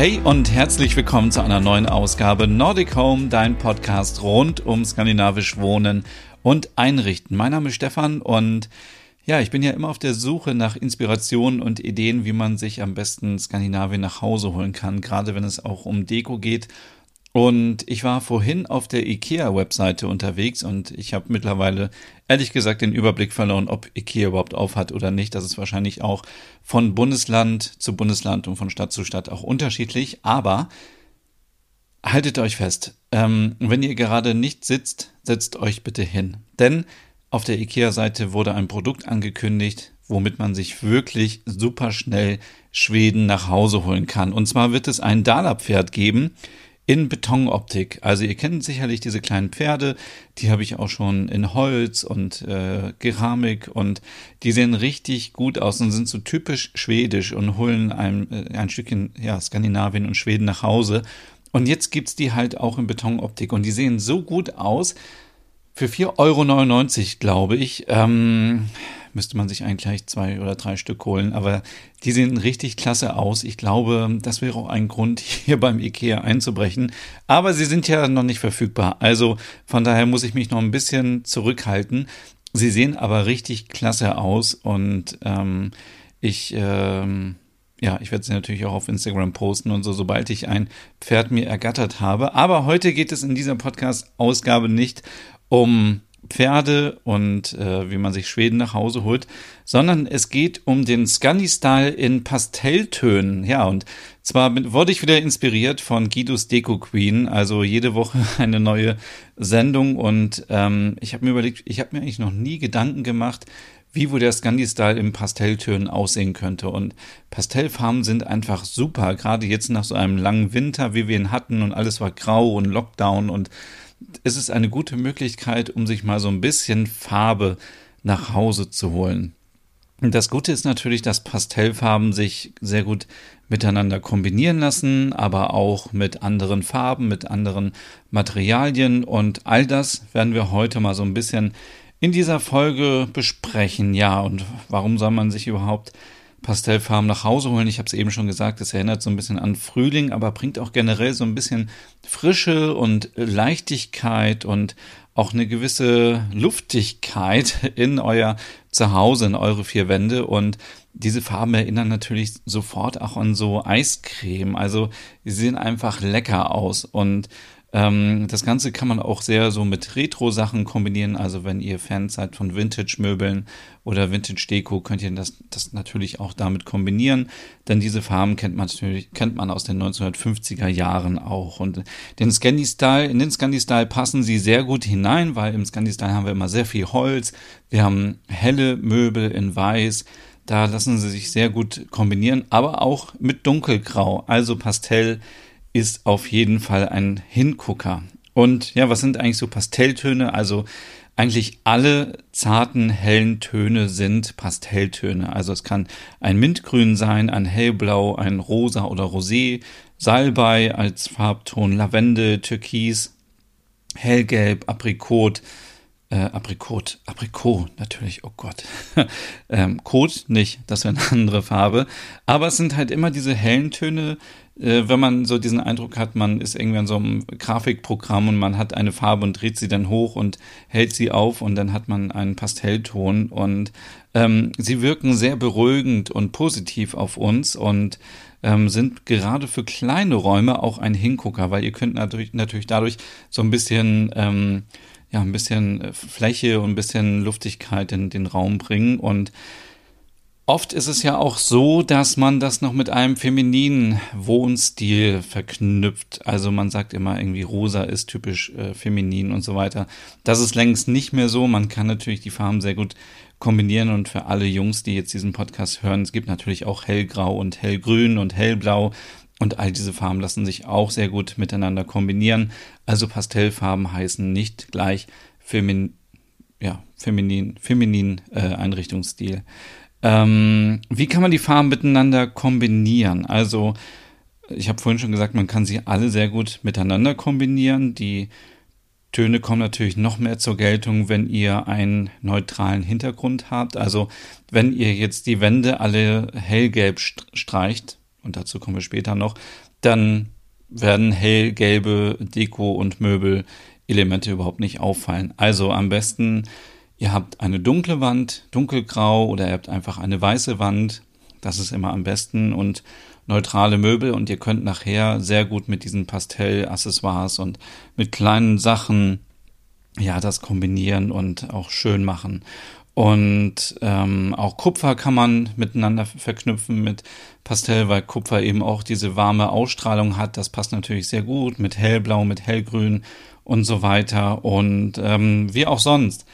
Hey und herzlich willkommen zu einer neuen Ausgabe Nordic Home, dein Podcast rund um skandinavisch Wohnen und Einrichten. Mein Name ist Stefan und ja, ich bin ja immer auf der Suche nach Inspirationen und Ideen, wie man sich am besten Skandinavien nach Hause holen kann, gerade wenn es auch um Deko geht und ich war vorhin auf der IKEA-Webseite unterwegs und ich habe mittlerweile ehrlich gesagt den Überblick verloren, ob IKEA überhaupt auf hat oder nicht. Das ist wahrscheinlich auch von Bundesland zu Bundesland und von Stadt zu Stadt auch unterschiedlich. Aber haltet euch fest, ähm, wenn ihr gerade nicht sitzt, setzt euch bitte hin. Denn auf der IKEA-Seite wurde ein Produkt angekündigt, womit man sich wirklich super schnell Schweden nach Hause holen kann. Und zwar wird es ein Dala-Pferd geben in Betonoptik. Also ihr kennt sicherlich diese kleinen Pferde, die habe ich auch schon in Holz und äh, Keramik und die sehen richtig gut aus und sind so typisch schwedisch und holen ein, äh, ein Stückchen ja, Skandinavien und Schweden nach Hause. Und jetzt gibt's die halt auch in Betonoptik und die sehen so gut aus. Für 4,99 Euro, glaube ich. Ähm, müsste man sich eigentlich gleich zwei oder drei Stück holen. Aber die sehen richtig klasse aus. Ich glaube, das wäre auch ein Grund, hier beim IKEA einzubrechen. Aber sie sind ja noch nicht verfügbar. Also von daher muss ich mich noch ein bisschen zurückhalten. Sie sehen aber richtig klasse aus und ähm, ich ähm, ja, ich werde sie natürlich auch auf Instagram posten und so, sobald ich ein Pferd mir ergattert habe. Aber heute geht es in dieser Podcast-Ausgabe nicht um Pferde und äh, wie man sich Schweden nach Hause holt, sondern es geht um den Scandi-Style in Pastelltönen. Ja, und zwar wurde ich wieder inspiriert von Guidos Deko Queen, also jede Woche eine neue Sendung und ähm, ich habe mir überlegt, ich habe mir eigentlich noch nie Gedanken gemacht, wie wohl der Scandi-Style in Pastelltönen aussehen könnte. Und Pastellfarben sind einfach super, gerade jetzt nach so einem langen Winter, wie wir ihn hatten und alles war grau und Lockdown und es ist eine gute Möglichkeit, um sich mal so ein bisschen Farbe nach Hause zu holen. Das Gute ist natürlich, dass Pastellfarben sich sehr gut miteinander kombinieren lassen, aber auch mit anderen Farben, mit anderen Materialien und all das werden wir heute mal so ein bisschen in dieser Folge besprechen. Ja, und warum soll man sich überhaupt Pastellfarben nach Hause holen. Ich habe es eben schon gesagt, es erinnert so ein bisschen an Frühling, aber bringt auch generell so ein bisschen Frische und Leichtigkeit und auch eine gewisse Luftigkeit in euer Zuhause, in eure vier Wände. Und diese Farben erinnern natürlich sofort auch an so Eiscreme. Also sie sehen einfach lecker aus und ähm, das Ganze kann man auch sehr so mit Retro-Sachen kombinieren. Also wenn ihr Fans seid von Vintage-Möbeln oder Vintage-Deko, könnt ihr das, das natürlich auch damit kombinieren. Denn diese Farben kennt man natürlich, kennt man aus den 1950er Jahren auch. Und den Scandi-Style, in den Scandi-Style passen sie sehr gut hinein, weil im Scandi-Style haben wir immer sehr viel Holz. Wir haben helle Möbel in weiß. Da lassen sie sich sehr gut kombinieren, aber auch mit dunkelgrau, also Pastell ist auf jeden Fall ein Hingucker. Und ja, was sind eigentlich so Pastelltöne? Also eigentlich alle zarten, hellen Töne sind Pastelltöne. Also es kann ein Mintgrün sein, ein hellblau, ein rosa oder rosé, Salbei als Farbton, Lavende, Türkis, hellgelb, Aprikot, äh, Aprikot, Aprikot natürlich, oh Gott. ähm, Kot nicht, das wäre eine andere Farbe. Aber es sind halt immer diese hellen Töne, äh, wenn man so diesen Eindruck hat, man ist irgendwie an so einem Grafikprogramm und man hat eine Farbe und dreht sie dann hoch und hält sie auf und dann hat man einen Pastellton und ähm, sie wirken sehr beruhigend und positiv auf uns und ähm, sind gerade für kleine Räume auch ein Hingucker, weil ihr könnt natürlich, natürlich dadurch so ein bisschen ähm, ja ein bisschen Fläche und ein bisschen Luftigkeit in den Raum bringen und Oft ist es ja auch so, dass man das noch mit einem femininen Wohnstil verknüpft. Also man sagt immer irgendwie rosa ist typisch äh, feminin und so weiter. Das ist längst nicht mehr so. Man kann natürlich die Farben sehr gut kombinieren und für alle Jungs, die jetzt diesen Podcast hören, es gibt natürlich auch hellgrau und hellgrün und hellblau. Und all diese Farben lassen sich auch sehr gut miteinander kombinieren. Also Pastellfarben heißen nicht gleich femin, ja, feminin, feminin äh, Einrichtungsstil. Ähm, wie kann man die Farben miteinander kombinieren? Also ich habe vorhin schon gesagt, man kann sie alle sehr gut miteinander kombinieren. Die Töne kommen natürlich noch mehr zur Geltung, wenn ihr einen neutralen Hintergrund habt. Also wenn ihr jetzt die Wände alle hellgelb streicht, und dazu kommen wir später noch, dann werden hellgelbe Deko- und Möbelelemente überhaupt nicht auffallen. Also am besten, ihr habt eine dunkle Wand, dunkelgrau oder ihr habt einfach eine weiße Wand. Das ist immer am besten und neutrale Möbel und ihr könnt nachher sehr gut mit diesen Pastell-Accessoires und mit kleinen Sachen ja das kombinieren und auch schön machen. Und ähm, auch Kupfer kann man miteinander verknüpfen mit Pastell, weil Kupfer eben auch diese warme Ausstrahlung hat. Das passt natürlich sehr gut mit hellblau, mit hellgrün und so weiter. Und ähm, wie auch sonst.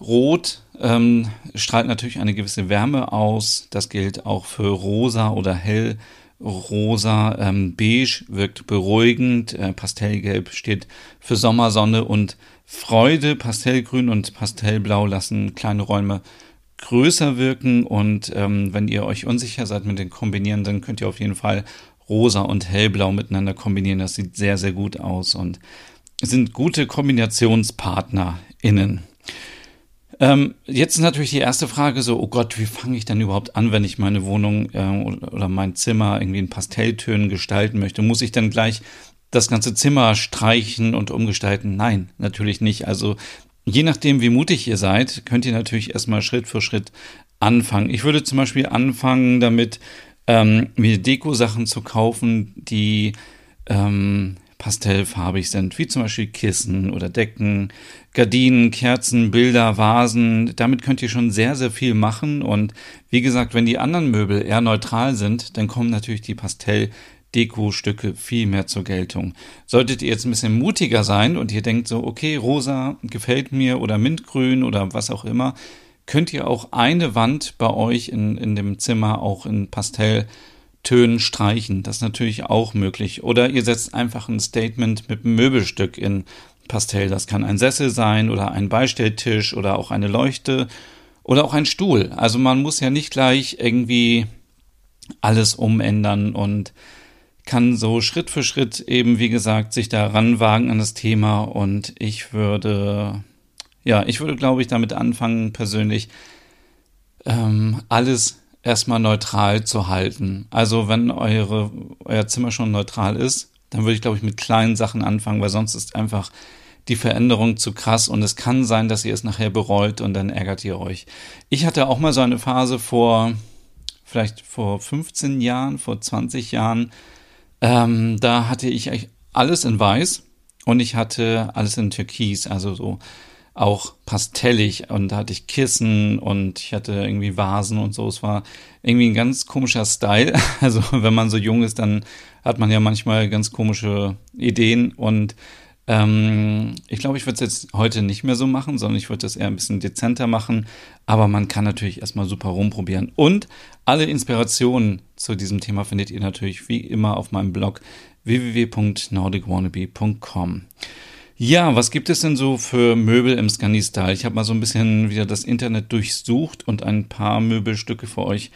Rot ähm, strahlt natürlich eine gewisse Wärme aus. Das gilt auch für rosa oder hell rosa, ähm, beige wirkt beruhigend, äh, pastellgelb steht für Sommersonne und Freude, pastellgrün und pastellblau lassen kleine Räume größer wirken und ähm, wenn ihr euch unsicher seid mit den Kombinieren, dann könnt ihr auf jeden Fall rosa und hellblau miteinander kombinieren. Das sieht sehr, sehr gut aus und sind gute KombinationspartnerInnen. Ähm, jetzt ist natürlich die erste Frage so, oh Gott, wie fange ich denn überhaupt an, wenn ich meine Wohnung äh, oder mein Zimmer irgendwie in Pastelltönen gestalten möchte? Muss ich dann gleich das ganze Zimmer streichen und umgestalten? Nein, natürlich nicht. Also je nachdem, wie mutig ihr seid, könnt ihr natürlich erstmal Schritt für Schritt anfangen. Ich würde zum Beispiel anfangen damit, ähm, mir Deko-Sachen zu kaufen, die ähm, pastellfarbig sind, wie zum Beispiel Kissen oder Decken, Gardinen, Kerzen, Bilder, Vasen. Damit könnt ihr schon sehr, sehr viel machen. Und wie gesagt, wenn die anderen Möbel eher neutral sind, dann kommen natürlich die Pastell Deko-Stücke viel mehr zur Geltung. Solltet ihr jetzt ein bisschen mutiger sein und ihr denkt so, okay, rosa gefällt mir oder mintgrün oder was auch immer, könnt ihr auch eine Wand bei euch in, in dem Zimmer auch in Pastell Tönen streichen. Das ist natürlich auch möglich. Oder ihr setzt einfach ein Statement mit einem Möbelstück in Pastell. Das kann ein Sessel sein oder ein Beistelltisch oder auch eine Leuchte oder auch ein Stuhl. Also man muss ja nicht gleich irgendwie alles umändern und kann so Schritt für Schritt eben, wie gesagt, sich da ranwagen an das Thema und ich würde, ja, ich würde, glaube ich, damit anfangen, persönlich ähm, alles erstmal neutral zu halten. Also wenn eure, euer Zimmer schon neutral ist, dann würde ich, glaube ich, mit kleinen Sachen anfangen, weil sonst ist einfach die Veränderung zu krass und es kann sein, dass ihr es nachher bereut und dann ärgert ihr euch. Ich hatte auch mal so eine Phase vor, vielleicht vor 15 Jahren, vor 20 Jahren, ähm, da hatte ich alles in weiß und ich hatte alles in Türkis, also so auch pastellig und da hatte ich Kissen und ich hatte irgendwie Vasen und so. Es war irgendwie ein ganz komischer Style. Also wenn man so jung ist, dann hat man ja manchmal ganz komische Ideen und ähm, ich glaube, ich würde es jetzt heute nicht mehr so machen, sondern ich würde es eher ein bisschen dezenter machen. Aber man kann natürlich erstmal super rumprobieren. Und alle Inspirationen zu diesem Thema findet ihr natürlich wie immer auf meinem Blog www.nordicwannabe.com. Ja, was gibt es denn so für Möbel im Scandi-Style? Ich habe mal so ein bisschen wieder das Internet durchsucht und ein paar Möbelstücke für euch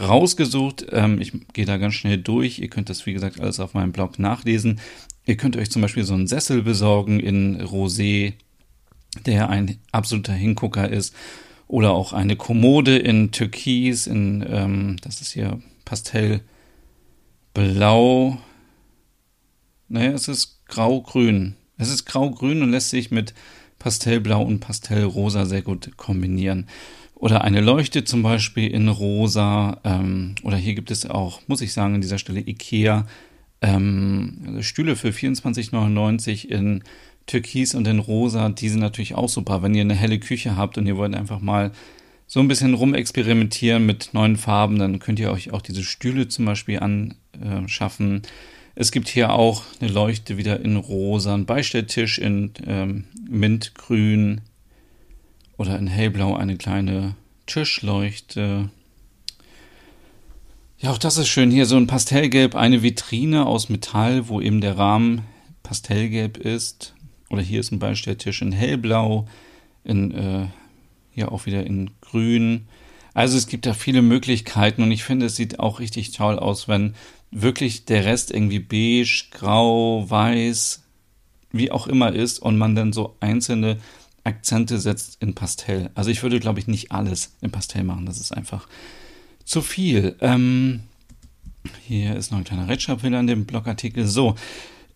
rausgesucht. Ähm, ich gehe da ganz schnell durch. Ihr könnt das, wie gesagt, alles auf meinem Blog nachlesen. Ihr könnt euch zum Beispiel so einen Sessel besorgen in Rosé, der ein absoluter Hingucker ist. Oder auch eine Kommode in Türkis, in, ähm, das ist hier Pastellblau. Naja, es ist grau-grün. Es ist grau-grün und lässt sich mit Pastellblau und Pastellrosa sehr gut kombinieren. Oder eine Leuchte zum Beispiel in rosa. Ähm, oder hier gibt es auch, muss ich sagen, an dieser Stelle Ikea. Ähm, Stühle für 24,99 in Türkis und in rosa. Die sind natürlich auch super, wenn ihr eine helle Küche habt und ihr wollt einfach mal so ein bisschen rumexperimentieren mit neuen Farben, dann könnt ihr euch auch diese Stühle zum Beispiel anschaffen. Äh, es gibt hier auch eine Leuchte wieder in rosa, ein Beistelltisch in ähm, Mintgrün oder in hellblau eine kleine Tischleuchte. Ja, auch das ist schön. Hier so ein Pastellgelb, eine Vitrine aus Metall, wo eben der Rahmen Pastellgelb ist. Oder hier ist ein Beistelltisch in hellblau, in äh, hier auch wieder in grün. Also es gibt da viele Möglichkeiten und ich finde, es sieht auch richtig toll aus, wenn wirklich der Rest irgendwie beige, grau, weiß, wie auch immer ist und man dann so einzelne Akzente setzt in Pastell. Also ich würde, glaube ich, nicht alles in Pastell machen. Das ist einfach zu viel. Ähm, hier ist noch ein kleiner Rechtschreibfehler in dem Blogartikel. So.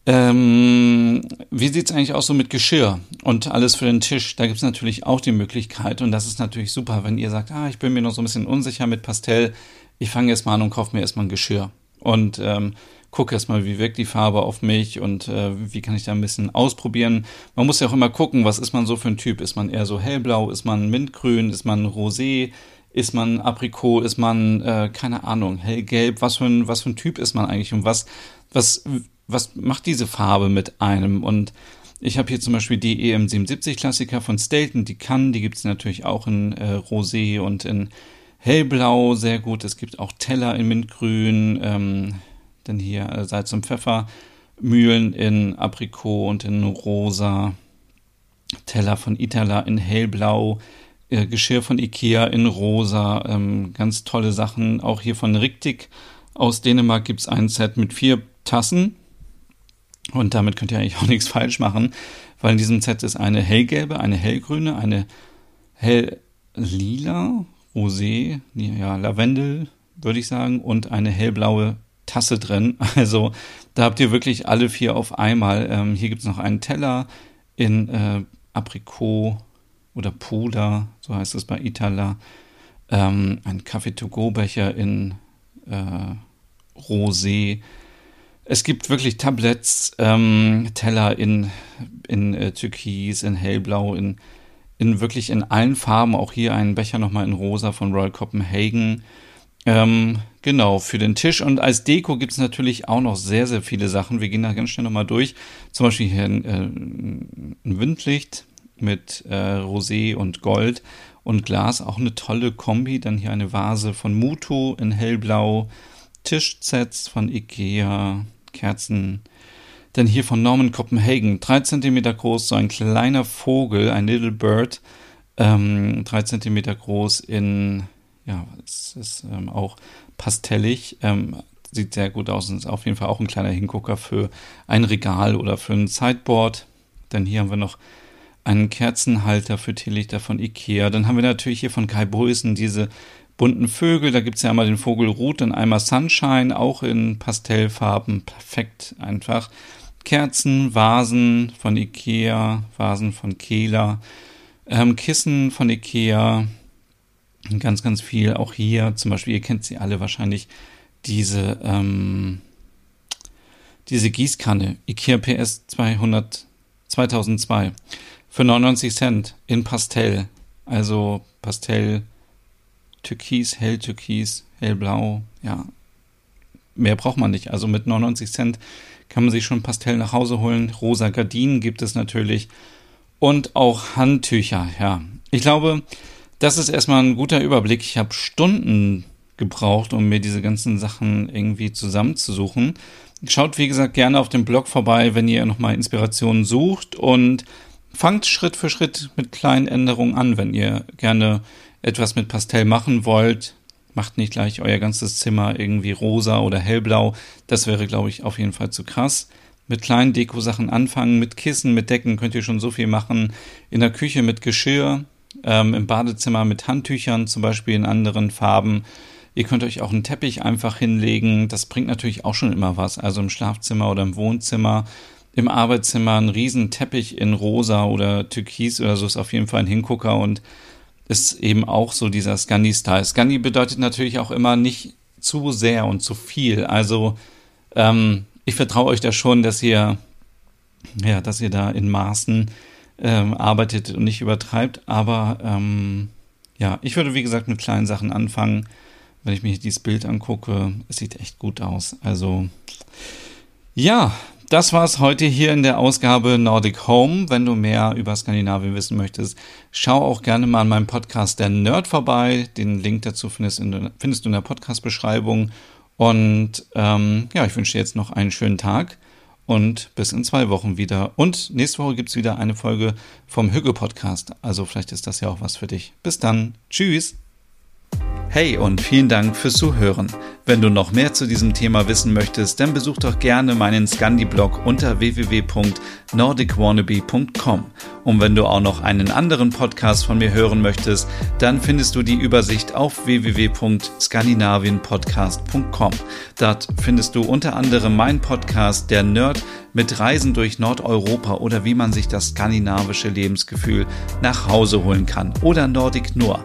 Ähm, wie sieht es eigentlich aus so mit Geschirr und alles für den Tisch? Da gibt es natürlich auch die Möglichkeit und das ist natürlich super, wenn ihr sagt, ah, ich bin mir noch so ein bisschen unsicher mit Pastell, ich fange jetzt mal an und kaufe mir erstmal ein Geschirr und ähm, gucke erstmal, wie wirkt die Farbe auf mich und äh, wie kann ich da ein bisschen ausprobieren. Man muss ja auch immer gucken, was ist man so für ein Typ? Ist man eher so hellblau, ist man mintgrün, ist man rosé, ist man Aprikot, ist man, äh, keine Ahnung, hellgelb, was für ein, was für ein Typ ist man eigentlich und was, was was macht diese Farbe mit einem? Und ich habe hier zum Beispiel die EM77 Klassiker von Stelton, die kann, die gibt es natürlich auch in äh, Rosé und in Hellblau, sehr gut. Es gibt auch Teller in Mintgrün, ähm, dann hier äh, Salz und Pfeffer, Mühlen in Aprikot und in Rosa, Teller von Itala in Hellblau, äh, Geschirr von Ikea in Rosa, ähm, ganz tolle Sachen. Auch hier von Riktik aus Dänemark gibt es ein Set mit vier Tassen und damit könnt ihr eigentlich auch nichts falsch machen, weil in diesem Set ist eine hellgelbe, eine hellgrüne, eine helllila, Rosé, ja, Lavendel, würde ich sagen, und eine hellblaue Tasse drin. Also da habt ihr wirklich alle vier auf einmal. Ähm, hier gibt es noch einen Teller in äh, Aprikot oder Puder, so heißt es bei Itala. Ähm, ein Kaffee-to-go-Becher in äh, Rosé es gibt wirklich Tabletts, ähm, Teller in, in äh, Türkis, in Hellblau, in, in wirklich in allen Farben. Auch hier einen Becher nochmal in Rosa von Royal Copenhagen. Ähm, genau, für den Tisch. Und als Deko gibt es natürlich auch noch sehr, sehr viele Sachen. Wir gehen da ganz schnell nochmal durch. Zum Beispiel hier ein, äh, ein Windlicht mit äh, Rosé und Gold und Glas. Auch eine tolle Kombi. Dann hier eine Vase von Muto in Hellblau. Tischsets von Ikea. Kerzen. Denn hier von Norman Copenhagen, drei Zentimeter groß, so ein kleiner Vogel, ein Little Bird, ähm, drei Zentimeter groß in, ja, es ist ähm, auch pastellig, ähm, sieht sehr gut aus und ist auf jeden Fall auch ein kleiner Hingucker für ein Regal oder für ein Sideboard. Denn hier haben wir noch einen Kerzenhalter für Teelichter von Ikea. Dann haben wir natürlich hier von Kai Brösen diese bunten Vögel. Da gibt es ja einmal den Vogel Ruth und einmal Sunshine, auch in Pastellfarben. Perfekt einfach. Kerzen, Vasen von Ikea, Vasen von Kehler, ähm, Kissen von Ikea, ganz, ganz viel. Auch hier zum Beispiel, ihr kennt sie alle wahrscheinlich, diese, ähm, diese Gießkanne, Ikea PS 200, 2002, für 99 Cent in Pastell. Also Pastell Türkis, helltürkis, hellblau, ja. Mehr braucht man nicht. Also mit 99 Cent kann man sich schon Pastell nach Hause holen. Rosa Gardinen gibt es natürlich. Und auch Handtücher, ja. Ich glaube, das ist erstmal ein guter Überblick. Ich habe Stunden gebraucht, um mir diese ganzen Sachen irgendwie zusammenzusuchen. Schaut, wie gesagt, gerne auf dem Blog vorbei, wenn ihr nochmal Inspirationen sucht und fangt Schritt für Schritt mit kleinen Änderungen an, wenn ihr gerne etwas mit Pastell machen wollt, macht nicht gleich euer ganzes Zimmer irgendwie rosa oder hellblau. Das wäre, glaube ich, auf jeden Fall zu krass. Mit kleinen Dekosachen anfangen, mit Kissen, mit Decken könnt ihr schon so viel machen. In der Küche mit Geschirr, ähm, im Badezimmer mit Handtüchern, zum Beispiel in anderen Farben. Ihr könnt euch auch einen Teppich einfach hinlegen. Das bringt natürlich auch schon immer was. Also im Schlafzimmer oder im Wohnzimmer, im Arbeitszimmer ein riesen Teppich in rosa oder türkis oder so ist auf jeden Fall ein Hingucker und ist eben auch so dieser Scandi-Style. Scandi bedeutet natürlich auch immer nicht zu sehr und zu viel. Also ähm, ich vertraue euch da schon, dass ihr, ja, dass ihr da in Maßen ähm, arbeitet und nicht übertreibt. Aber ähm, ja, ich würde wie gesagt mit kleinen Sachen anfangen. Wenn ich mir dieses Bild angucke, es sieht echt gut aus. Also ja, das war's heute hier in der Ausgabe Nordic Home. Wenn du mehr über Skandinavien wissen möchtest, schau auch gerne mal an meinem Podcast Der Nerd vorbei. Den Link dazu findest, in, findest du in der Podcast-Beschreibung. Und ähm, ja, ich wünsche dir jetzt noch einen schönen Tag und bis in zwei Wochen wieder. Und nächste Woche gibt's wieder eine Folge vom Hügge Podcast. Also vielleicht ist das ja auch was für dich. Bis dann. Tschüss. Hey und vielen Dank fürs Zuhören. Wenn du noch mehr zu diesem Thema wissen möchtest, dann besuch doch gerne meinen Scandi-Blog unter www.nordicwannabe.com. Und wenn du auch noch einen anderen Podcast von mir hören möchtest, dann findest du die Übersicht auf www.skandinavienpodcast.com. Dort findest du unter anderem meinen Podcast Der Nerd mit Reisen durch Nordeuropa oder wie man sich das skandinavische Lebensgefühl nach Hause holen kann. Oder Nordic Noir,